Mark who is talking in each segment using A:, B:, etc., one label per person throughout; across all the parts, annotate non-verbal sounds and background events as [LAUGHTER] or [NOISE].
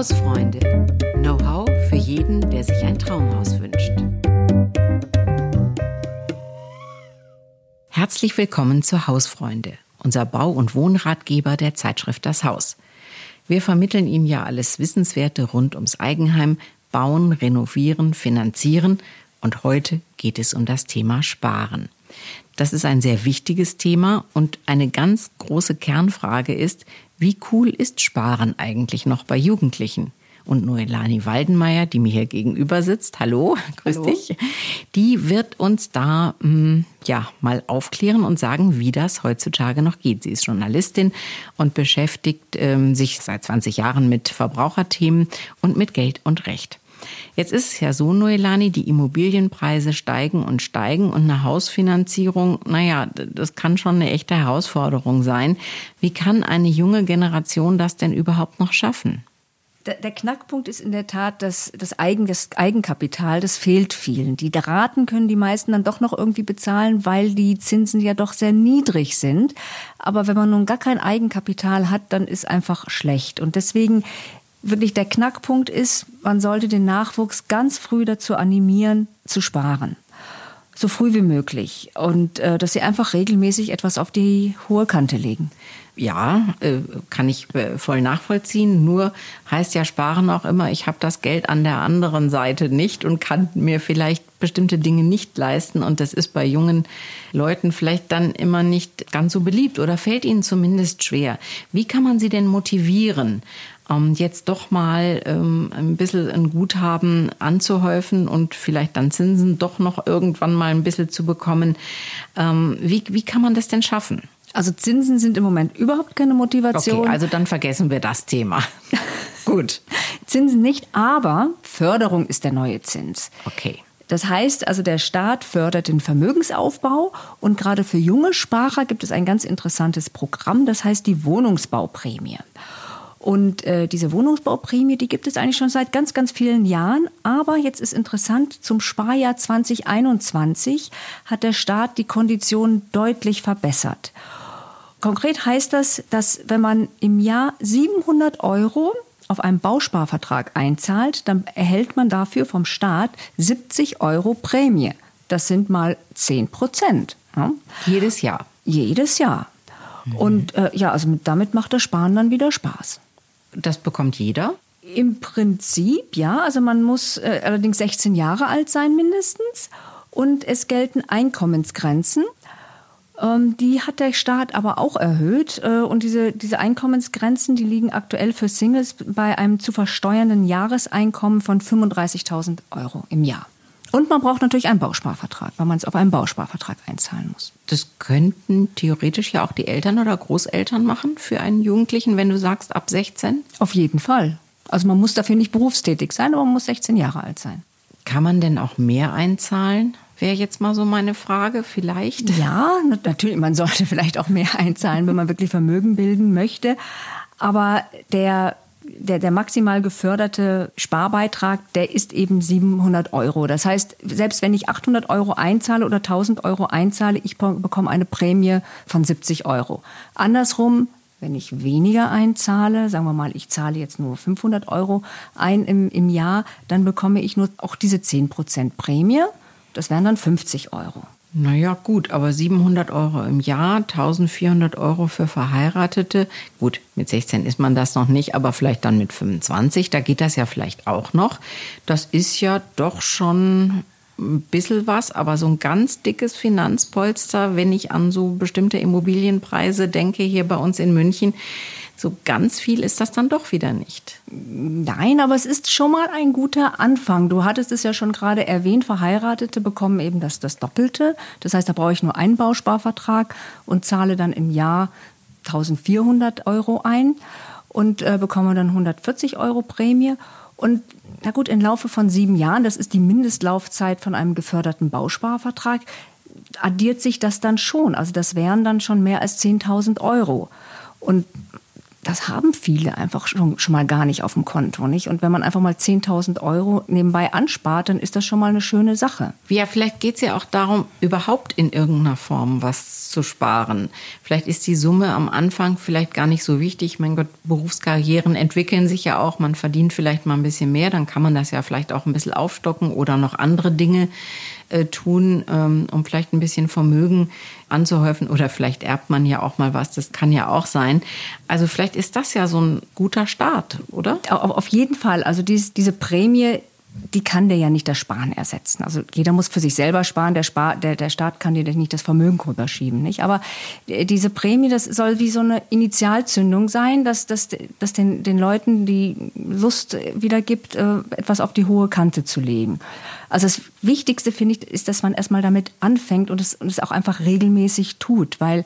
A: Hausfreunde. Know-how für jeden, der sich ein Traumhaus wünscht. Herzlich willkommen zu Hausfreunde, unser Bau- und Wohnratgeber der Zeitschrift Das Haus. Wir vermitteln Ihnen ja alles Wissenswerte rund ums Eigenheim, bauen, renovieren, finanzieren und heute geht es um das Thema Sparen. Das ist ein sehr wichtiges Thema und eine ganz große Kernfrage ist, wie cool ist Sparen eigentlich noch bei Jugendlichen? Und Noelani Waldenmeier, die mir hier gegenüber sitzt, hallo, [LAUGHS] grüß hallo. dich, die wird uns da mm, ja mal aufklären und sagen, wie das heutzutage noch geht. Sie ist Journalistin und beschäftigt ähm, sich seit 20 Jahren mit Verbraucherthemen und mit Geld und Recht. Jetzt ist es ja so, Noelani, die Immobilienpreise steigen und steigen und eine Hausfinanzierung, naja, das kann schon eine echte Herausforderung sein. Wie kann eine junge Generation das denn überhaupt noch schaffen?
B: Der, Knackpunkt ist in der Tat, dass das, Eigen, das Eigenkapital, das fehlt vielen. Die Raten können die meisten dann doch noch irgendwie bezahlen, weil die Zinsen ja doch sehr niedrig sind. Aber wenn man nun gar kein Eigenkapital hat, dann ist einfach schlecht. Und deswegen wirklich der Knackpunkt ist, man sollte den Nachwuchs ganz früh dazu animieren, zu sparen. So früh wie möglich. Und äh, dass sie einfach regelmäßig etwas auf die hohe Kante legen.
A: Ja, äh, kann ich äh, voll nachvollziehen. Nur heißt ja Sparen auch immer, ich habe das Geld an der anderen Seite nicht und kann mir vielleicht bestimmte Dinge nicht leisten. Und das ist bei jungen Leuten vielleicht dann immer nicht ganz so beliebt oder fällt ihnen zumindest schwer. Wie kann man sie denn motivieren? Ähm, jetzt doch mal ähm, ein bisschen ein Guthaben anzuhäufen und vielleicht dann Zinsen doch noch irgendwann mal ein bisschen zu bekommen. Ähm, wie, wie kann man das denn schaffen?
B: Also Zinsen sind im Moment überhaupt keine Motivation.
A: Okay, also dann vergessen wir das Thema. [LAUGHS] Gut.
B: Zinsen nicht, aber Förderung ist der neue Zins.
A: Okay.
B: Das heißt also, der Staat fördert den Vermögensaufbau und gerade für junge Sparer gibt es ein ganz interessantes Programm, das heißt die Wohnungsbauprämie. Und äh, diese Wohnungsbauprämie, die gibt es eigentlich schon seit ganz, ganz vielen Jahren. Aber jetzt ist interessant, zum Sparjahr 2021 hat der Staat die Konditionen deutlich verbessert. Konkret heißt das, dass wenn man im Jahr 700 Euro auf einem Bausparvertrag einzahlt, dann erhält man dafür vom Staat 70 Euro Prämie. Das sind mal 10 Prozent.
A: Ja? Jedes Jahr.
B: Jedes Jahr. Mhm. Und äh, ja, also damit macht das Sparen dann wieder Spaß.
A: Das bekommt jeder?
B: Im Prinzip ja. Also man muss äh, allerdings 16 Jahre alt sein mindestens. Und es gelten Einkommensgrenzen. Ähm, die hat der Staat aber auch erhöht. Äh, und diese, diese Einkommensgrenzen, die liegen aktuell für Singles bei einem zu versteuernden Jahreseinkommen von 35.000 Euro im Jahr. Und man braucht natürlich einen Bausparvertrag, weil man es auf einen Bausparvertrag einzahlen muss.
A: Das könnten theoretisch ja auch die Eltern oder Großeltern machen für einen Jugendlichen, wenn du sagst ab 16?
B: Auf jeden Fall. Also man muss dafür nicht berufstätig sein, aber man muss 16 Jahre alt sein.
A: Kann man denn auch mehr einzahlen? Wäre jetzt mal so meine Frage, vielleicht?
B: Ja, natürlich, man sollte [LAUGHS] vielleicht auch mehr einzahlen, wenn man wirklich Vermögen bilden möchte. Aber der der, der maximal geförderte Sparbeitrag, der ist eben 700 Euro. Das heißt, selbst wenn ich 800 Euro einzahle oder 1000 Euro einzahle, ich bekomme eine Prämie von 70 Euro. Andersrum, wenn ich weniger einzahle, sagen wir mal, ich zahle jetzt nur 500 Euro ein im, im Jahr, dann bekomme ich nur auch diese 10% Prämie. Das wären dann 50 Euro.
A: Naja, gut, aber 700 Euro im Jahr, 1400 Euro für Verheiratete. Gut, mit 16 ist man das noch nicht, aber vielleicht dann mit 25, da geht das ja vielleicht auch noch. Das ist ja doch schon ein bisschen was, aber so ein ganz dickes Finanzpolster, wenn ich an so bestimmte Immobilienpreise denke, hier bei uns in München, so ganz viel ist das dann doch wieder nicht.
B: Nein, aber es ist schon mal ein guter Anfang. Du hattest es ja schon gerade erwähnt, Verheiratete bekommen eben das, das Doppelte. Das heißt, da brauche ich nur einen Bausparvertrag und zahle dann im Jahr 1400 Euro ein und äh, bekomme dann 140 Euro Prämie. Und na gut, im Laufe von sieben Jahren, das ist die Mindestlaufzeit von einem geförderten Bausparvertrag, addiert sich das dann schon. Also das wären dann schon mehr als 10.000 Euro. Und das haben viele einfach schon, schon mal gar nicht auf dem Konto, nicht? Und wenn man einfach mal 10.000 Euro nebenbei anspart, dann ist das schon mal eine schöne Sache.
A: Ja, vielleicht geht es ja auch darum, überhaupt in irgendeiner Form was zu sparen. Vielleicht ist die Summe am Anfang vielleicht gar nicht so wichtig. Mein Gott, Berufskarrieren entwickeln sich ja auch. Man verdient vielleicht mal ein bisschen mehr, dann kann man das ja vielleicht auch ein bisschen aufstocken oder noch andere Dinge äh, tun, ähm, um vielleicht ein bisschen Vermögen anzuhäufen oder vielleicht erbt man ja auch mal was, das kann ja auch sein. Also vielleicht ist das ja so ein guter Start, oder?
B: Auf jeden Fall. Also dies, diese Prämie die kann der ja nicht das Sparen ersetzen. Also jeder muss für sich selber sparen. Der, Spar, der, der Staat kann dir nicht das Vermögen rüberschieben. Nicht? Aber diese Prämie, das soll wie so eine Initialzündung sein, dass, dass, dass den, den Leuten die Lust wieder gibt, äh, etwas auf die hohe Kante zu legen. Also das Wichtigste, finde ich, ist, dass man erstmal damit anfängt und es, und es auch einfach regelmäßig tut, weil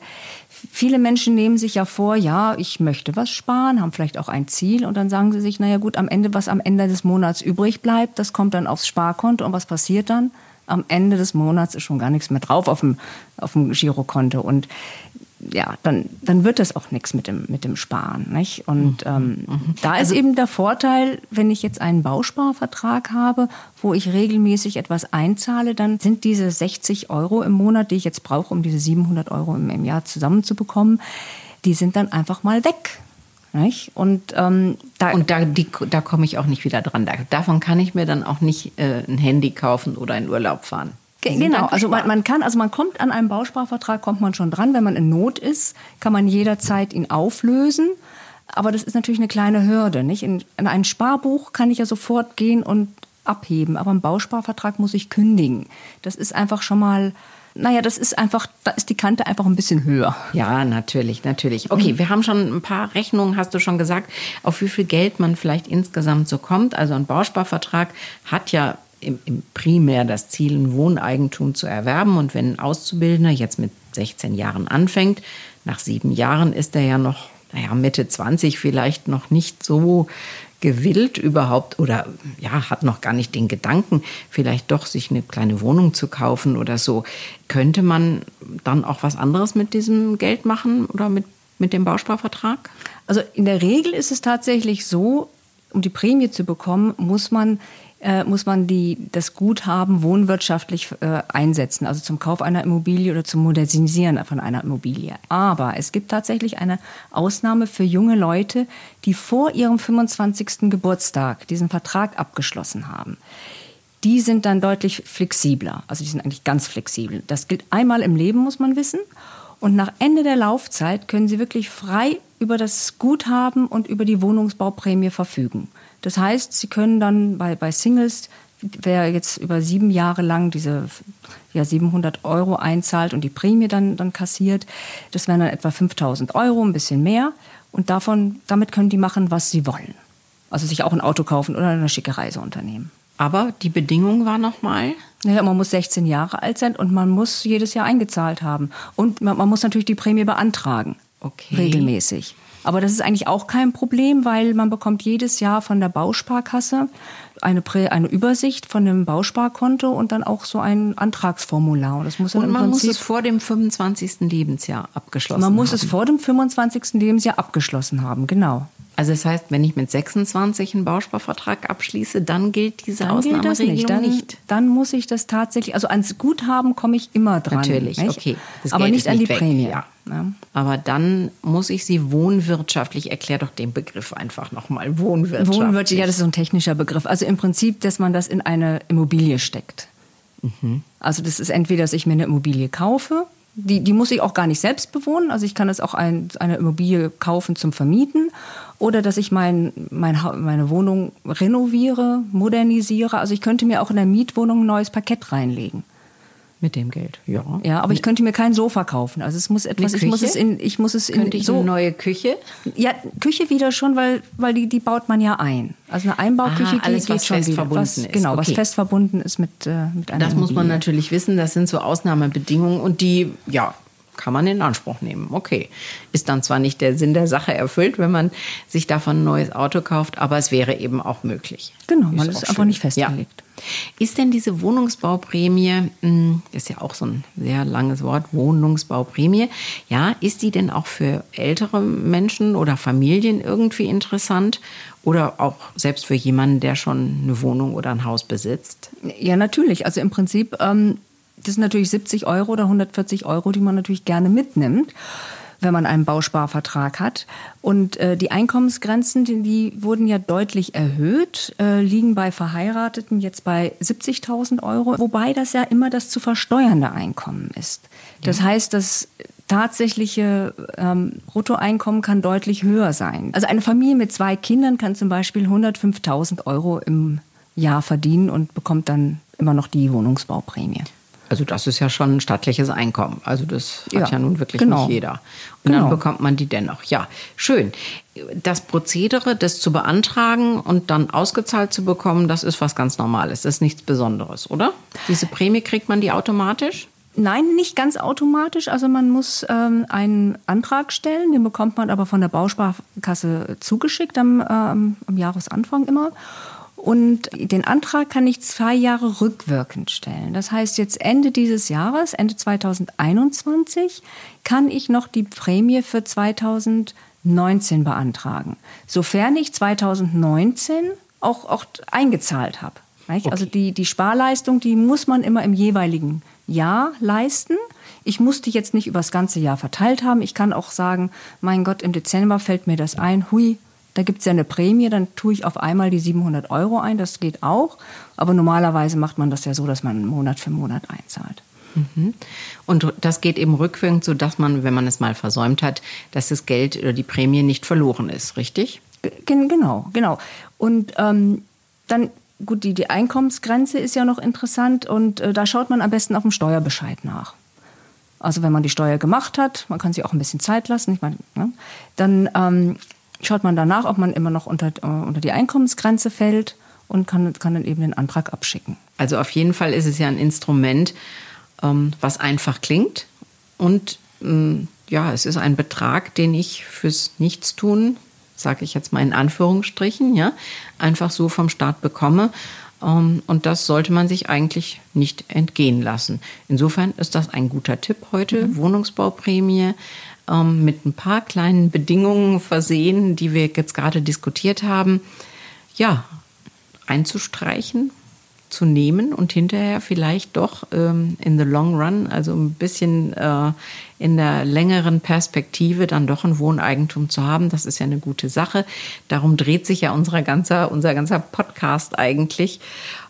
B: viele Menschen nehmen sich ja vor, ja, ich möchte was sparen, haben vielleicht auch ein Ziel und dann sagen sie sich, naja gut, am Ende, was am Ende des Monats übrig bleibt, das kommt dann aufs Sparkonto und was passiert dann? Am Ende des Monats ist schon gar nichts mehr drauf auf dem, auf dem Girokonto und ja, dann, dann wird das auch nichts mit dem, mit dem Sparen. Nicht? Und mhm. ähm, mhm. da ist also, eben der Vorteil, wenn ich jetzt einen Bausparvertrag habe, wo ich regelmäßig etwas einzahle, dann sind diese 60 Euro im Monat, die ich jetzt brauche, um diese 700 Euro im, im Jahr zusammenzubekommen, die sind dann einfach mal weg. Nicht? Und, ähm,
A: da, und da, die, da komme ich auch nicht wieder dran. davon kann ich mir dann auch nicht äh, ein Handy kaufen oder in Urlaub fahren.
B: Genau, also man, man, kann, also man kommt an einem Bausparvertrag, kommt man schon dran. Wenn man in Not ist, kann man jederzeit ihn auflösen. Aber das ist natürlich eine kleine Hürde. Nicht? In, in ein Sparbuch kann ich ja sofort gehen und abheben, aber einen Bausparvertrag muss ich kündigen. Das ist einfach schon mal, naja, das ist einfach, da ist die Kante einfach ein bisschen höher.
A: Ja, natürlich, natürlich. Okay, wir haben schon ein paar Rechnungen, hast du schon gesagt, auf wie viel Geld man vielleicht insgesamt so kommt. Also ein Bausparvertrag hat ja im, im primär das Ziel, ein Wohneigentum zu erwerben. Und wenn ein Auszubildender jetzt mit 16 Jahren anfängt, nach sieben Jahren ist er ja noch, naja, Mitte 20 vielleicht noch nicht so gewillt überhaupt oder ja, hat noch gar nicht den Gedanken, vielleicht doch sich eine kleine Wohnung zu kaufen oder so. Könnte man dann auch was anderes mit diesem Geld machen oder mit, mit dem Bausparvertrag?
B: Also in der Regel ist es tatsächlich so, um die Prämie zu bekommen, muss man äh, muss man die, das Guthaben wohnwirtschaftlich äh, einsetzen, also zum Kauf einer Immobilie oder zum Modernisieren von einer Immobilie. Aber es gibt tatsächlich eine Ausnahme für junge Leute, die vor ihrem 25. Geburtstag diesen Vertrag abgeschlossen haben. Die sind dann deutlich flexibler. Also die sind eigentlich ganz flexibel. Das gilt einmal im Leben, muss man wissen. Und nach Ende der Laufzeit können Sie wirklich frei über das Guthaben und über die Wohnungsbauprämie verfügen. Das heißt, Sie können dann bei, bei Singles, wer jetzt über sieben Jahre lang diese ja, 700 Euro einzahlt und die Prämie dann, dann kassiert, das wären dann etwa 5000 Euro, ein bisschen mehr. Und davon, damit können die machen, was sie wollen. Also sich auch ein Auto kaufen oder eine schicke Reise unternehmen.
A: Aber die Bedingung war nochmal?
B: Ja, man muss 16 Jahre alt sein und man muss jedes Jahr eingezahlt haben. Und man, man muss natürlich die Prämie beantragen. Okay. Regelmäßig. Aber das ist eigentlich auch kein Problem, weil man bekommt jedes Jahr von der Bausparkasse eine, Prä eine Übersicht von dem Bausparkonto und dann auch so ein Antragsformular.
A: Und, das muss und man muss es vor dem 25. Lebensjahr abgeschlossen
B: haben.
A: Man
B: muss es vor dem 25. Lebensjahr abgeschlossen haben, genau.
A: Also das heißt, wenn ich mit 26 einen Bausparvertrag abschließe, dann gilt diese dann Ausnahmeregelung
B: nicht. Dann,
A: nicht.
B: Dann muss ich das tatsächlich, also ans Guthaben komme ich immer dran.
A: Natürlich, nicht? okay.
B: Das Aber Geld nicht an die weg. Prämie. Ja.
A: Ja. Aber dann muss ich sie wohnwirtschaftlich, erklär doch den Begriff einfach nochmal, wohnwirtschaftlich. Wohnwirtschaftlich,
B: ja, das ist so ein technischer Begriff. Also im Prinzip, dass man das in eine Immobilie steckt. Mhm. Also das ist entweder, dass ich mir eine Immobilie kaufe, die, die muss ich auch gar nicht selbst bewohnen. Also ich kann es auch ein, eine Immobilie kaufen zum Vermieten oder dass ich mein, mein, meine Wohnung renoviere, modernisiere. Also ich könnte mir auch in der Mietwohnung ein neues Parkett reinlegen.
A: Mit dem Geld,
B: ja. Ja, aber ich könnte mir kein Sofa kaufen. Also es muss etwas, ich muss es in, ich muss es
A: in könnte ich so eine neue Küche.
B: Ja, Küche wieder schon, weil weil die die baut man ja ein. Also eine Einbauküche,
A: Aha, alles,
B: die
A: was fest
B: wieder.
A: verbunden
B: was,
A: ist.
B: Genau, okay. was fest verbunden ist mit äh, mit
A: einer Das muss man natürlich wissen. Das sind so Ausnahmebedingungen und die ja kann man in Anspruch nehmen. Okay. Ist dann zwar nicht der Sinn der Sache erfüllt, wenn man sich davon ein neues Auto kauft, aber es wäre eben auch möglich.
B: Genau, man ist, ist einfach nicht festgelegt.
A: Ja. Ist denn diese Wohnungsbauprämie, hm, das ist ja auch so ein sehr langes Wort, Wohnungsbauprämie, ja, ist die denn auch für ältere Menschen oder Familien irgendwie interessant? Oder auch selbst für jemanden, der schon eine Wohnung oder ein Haus besitzt?
B: Ja, natürlich. Also im Prinzip ähm, das sind natürlich 70 Euro oder 140 Euro, die man natürlich gerne mitnimmt wenn man einen Bausparvertrag hat. Und äh, die Einkommensgrenzen, die, die, wurden ja deutlich erhöht, äh, liegen bei Verheirateten jetzt bei 70.000 Euro, wobei das ja immer das zu versteuernde Einkommen ist. Das heißt, das tatsächliche ähm, Bruttoeinkommen kann deutlich höher sein. Also eine Familie mit zwei Kindern kann zum Beispiel 105.000 Euro im Jahr verdienen und bekommt dann immer noch die Wohnungsbauprämie.
A: Also das ist ja schon ein stattliches Einkommen. Also das hat ja, ja nun wirklich
B: genau.
A: nicht jeder. Und genau. dann bekommt man die dennoch. Ja, schön. Das Prozedere, das zu beantragen und dann ausgezahlt zu bekommen, das ist was ganz Normales. Das ist nichts Besonderes, oder? Diese Prämie kriegt man die automatisch?
B: Nein, nicht ganz automatisch. Also man muss ähm, einen Antrag stellen, den bekommt man aber von der Bausparkasse zugeschickt am, ähm, am Jahresanfang immer. Und den Antrag kann ich zwei Jahre rückwirkend stellen. Das heißt, jetzt Ende dieses Jahres, Ende 2021, kann ich noch die Prämie für 2019 beantragen. Sofern ich 2019 auch, auch eingezahlt habe. Okay. Also die, die Sparleistung, die muss man immer im jeweiligen Jahr leisten. Ich muss die jetzt nicht über das ganze Jahr verteilt haben. Ich kann auch sagen, mein Gott, im Dezember fällt mir das ein, hui, da gibt es ja eine Prämie, dann tue ich auf einmal die 700 Euro ein, das geht auch. Aber normalerweise macht man das ja so, dass man Monat für Monat einzahlt.
A: Mhm. Und das geht eben rückwirkend, so dass man, wenn man es mal versäumt hat, dass das Geld oder die Prämie nicht verloren ist, richtig?
B: Genau, genau. Und ähm, dann, gut, die, die Einkommensgrenze ist ja noch interessant und äh, da schaut man am besten auf dem Steuerbescheid nach. Also wenn man die Steuer gemacht hat, man kann sich auch ein bisschen Zeit lassen, ich meine, ne, dann ähm, schaut man danach, ob man immer noch unter, äh, unter die Einkommensgrenze fällt und kann, kann dann eben den Antrag abschicken.
A: Also auf jeden Fall ist es ja ein Instrument, ähm, was einfach klingt und ähm, ja, es ist ein Betrag, den ich fürs Nichtstun, sage ich jetzt mal in Anführungsstrichen, ja, einfach so vom Staat bekomme. Ähm, und das sollte man sich eigentlich nicht entgehen lassen. Insofern ist das ein guter Tipp heute, mhm. Wohnungsbauprämie ähm, mit ein paar kleinen Bedingungen versehen, die wir jetzt gerade diskutiert haben, ja, einzustreichen, zu nehmen und hinterher vielleicht doch ähm, in the long run, also ein bisschen äh, in der längeren Perspektive dann doch ein Wohneigentum zu haben. Das ist ja eine gute Sache. Darum dreht sich ja unser ganzer, unser ganzer Podcast eigentlich.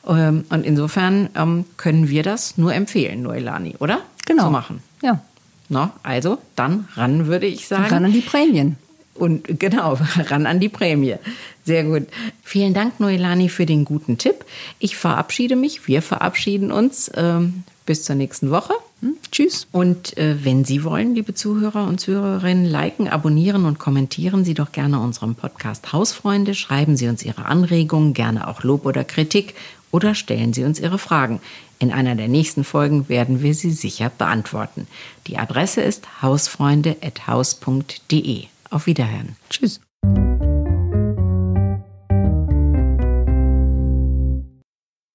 A: Ähm, und insofern ähm, können wir das nur empfehlen, Noelani, oder?
B: Genau.
A: Zu machen.
B: Ja.
A: No, also dann ran, würde ich sagen.
B: Ran an die Prämien.
A: Und genau, [LAUGHS] ran an die Prämie. Sehr gut. Vielen Dank, Noelani, für den guten Tipp. Ich verabschiede mich, wir verabschieden uns. Ähm, bis zur nächsten Woche. Hm? Tschüss. Und äh, wenn Sie wollen, liebe Zuhörer und Zuhörerinnen, liken, abonnieren und kommentieren Sie doch gerne unserem Podcast Hausfreunde. Schreiben Sie uns Ihre Anregungen, gerne auch Lob oder Kritik oder stellen Sie uns Ihre Fragen. In einer der nächsten Folgen werden wir sie sicher beantworten. Die Adresse ist hausfreunde.haus.de. Auf Wiederhören. Tschüss.